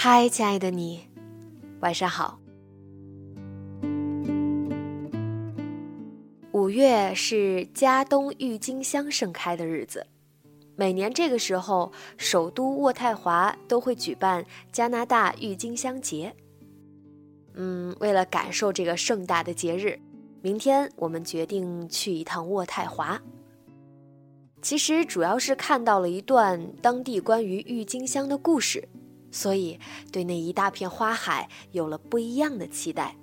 嗨，亲爱的你，晚上好。五月是加东郁金香盛开的日子，每年这个时候，首都渥太华都会举办加拿大郁金香节。嗯，为了感受这个盛大的节日，明天我们决定去一趟渥太华。其实主要是看到了一段当地关于郁金香的故事。所以，对那一大片花海有了不一样的期待。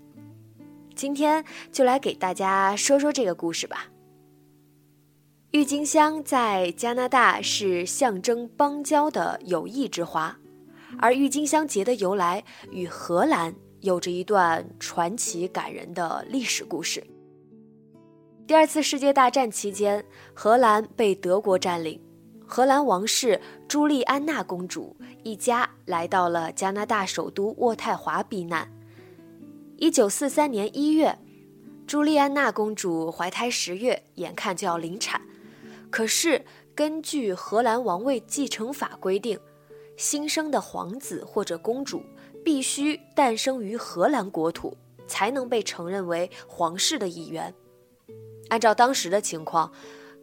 今天就来给大家说说这个故事吧。郁金香在加拿大是象征邦交的友谊之花，而郁金香节的由来与荷兰有着一段传奇感人的历史故事。第二次世界大战期间，荷兰被德国占领。荷兰王室朱莉安娜公主一家来到了加拿大首都渥太华避难。一九四三年一月，朱莉安娜公主怀胎十月，眼看就要临产。可是，根据荷兰王位继承法规定，新生的皇子或者公主必须诞生于荷兰国土，才能被承认为皇室的一员。按照当时的情况。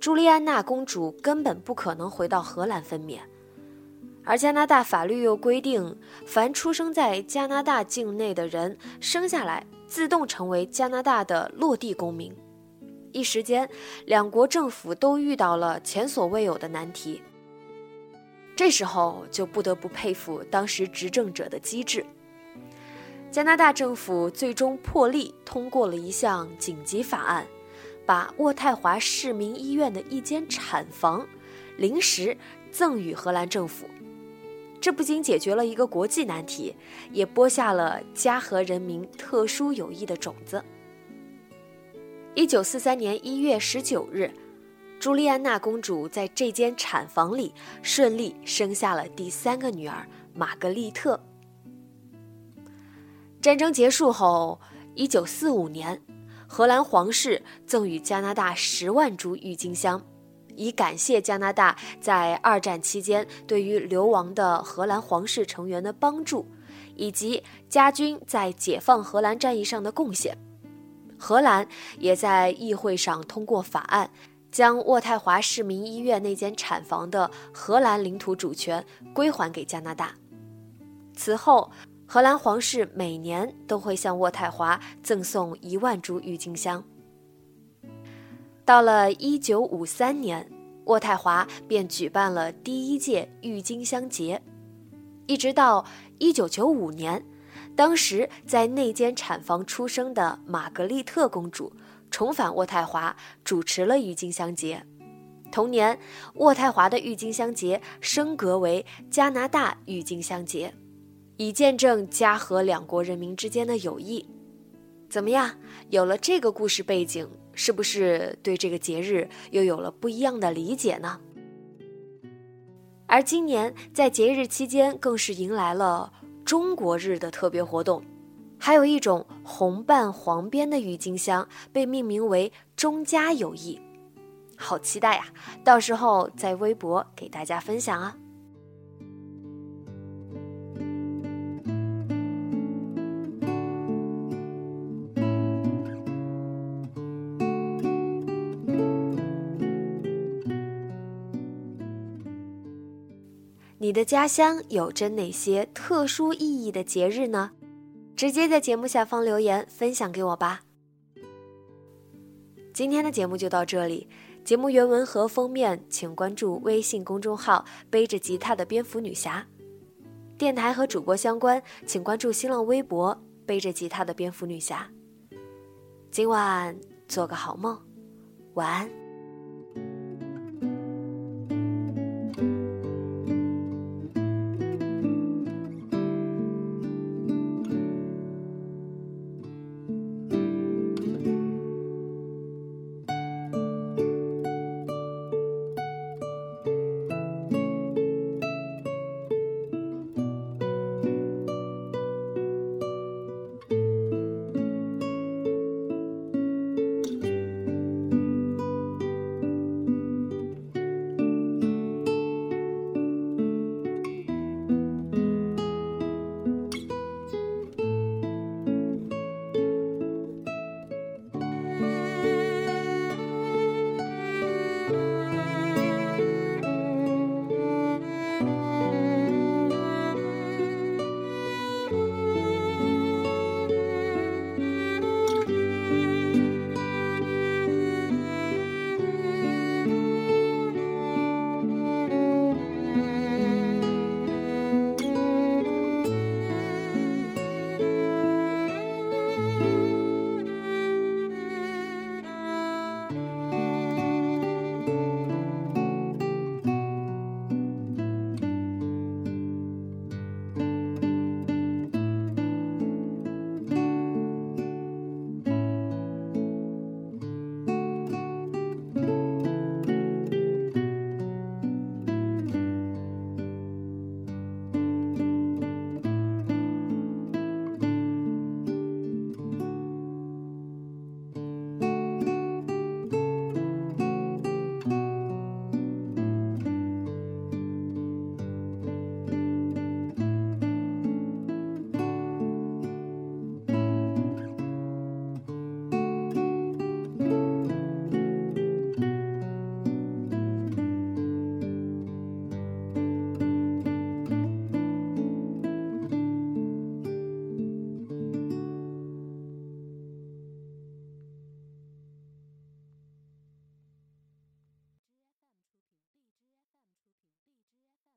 朱莉安娜公主根本不可能回到荷兰分娩，而加拿大法律又规定，凡出生在加拿大境内的人生下来自动成为加拿大的落地公民。一时间，两国政府都遇到了前所未有的难题。这时候就不得不佩服当时执政者的机智。加拿大政府最终破例通过了一项紧急法案。把渥太华市民医院的一间产房临时赠予荷兰政府，这不仅解决了一个国际难题，也播下了加荷人民特殊友谊的种子。一九四三年一月十九日，朱莉安娜公主在这间产房里顺利生下了第三个女儿玛格丽特。战争结束后，一九四五年。荷兰皇室赠予加拿大十万株郁金香，以感谢加拿大在二战期间对于流亡的荷兰皇室成员的帮助，以及加军在解放荷兰战役上的贡献。荷兰也在议会上通过法案，将渥太华市民医院那间产房的荷兰领土主权归还给加拿大。此后。荷兰皇室每年都会向渥太华赠送一万株郁金香。到了一九五三年，渥太华便举办了第一届郁金香节，一直到一九九五年，当时在那间产房出生的玛格丽特公主重返渥太华，主持了郁金香节。同年，渥太华的郁金香节升格为加拿大郁金香节。以见证加和两国人民之间的友谊，怎么样？有了这个故事背景，是不是对这个节日又有了不一样的理解呢？而今年在节日期间，更是迎来了中国日的特别活动，还有一种红瓣黄边的郁金香被命名为“中加友谊”，好期待呀！到时候在微博给大家分享啊。你的家乡有着哪些特殊意义的节日呢？直接在节目下方留言分享给我吧。今天的节目就到这里，节目原文和封面请关注微信公众号“背着吉他的蝙蝠女侠”，电台和主播相关请关注新浪微博“背着吉他的蝙蝠女侠”。今晚做个好梦，晚安。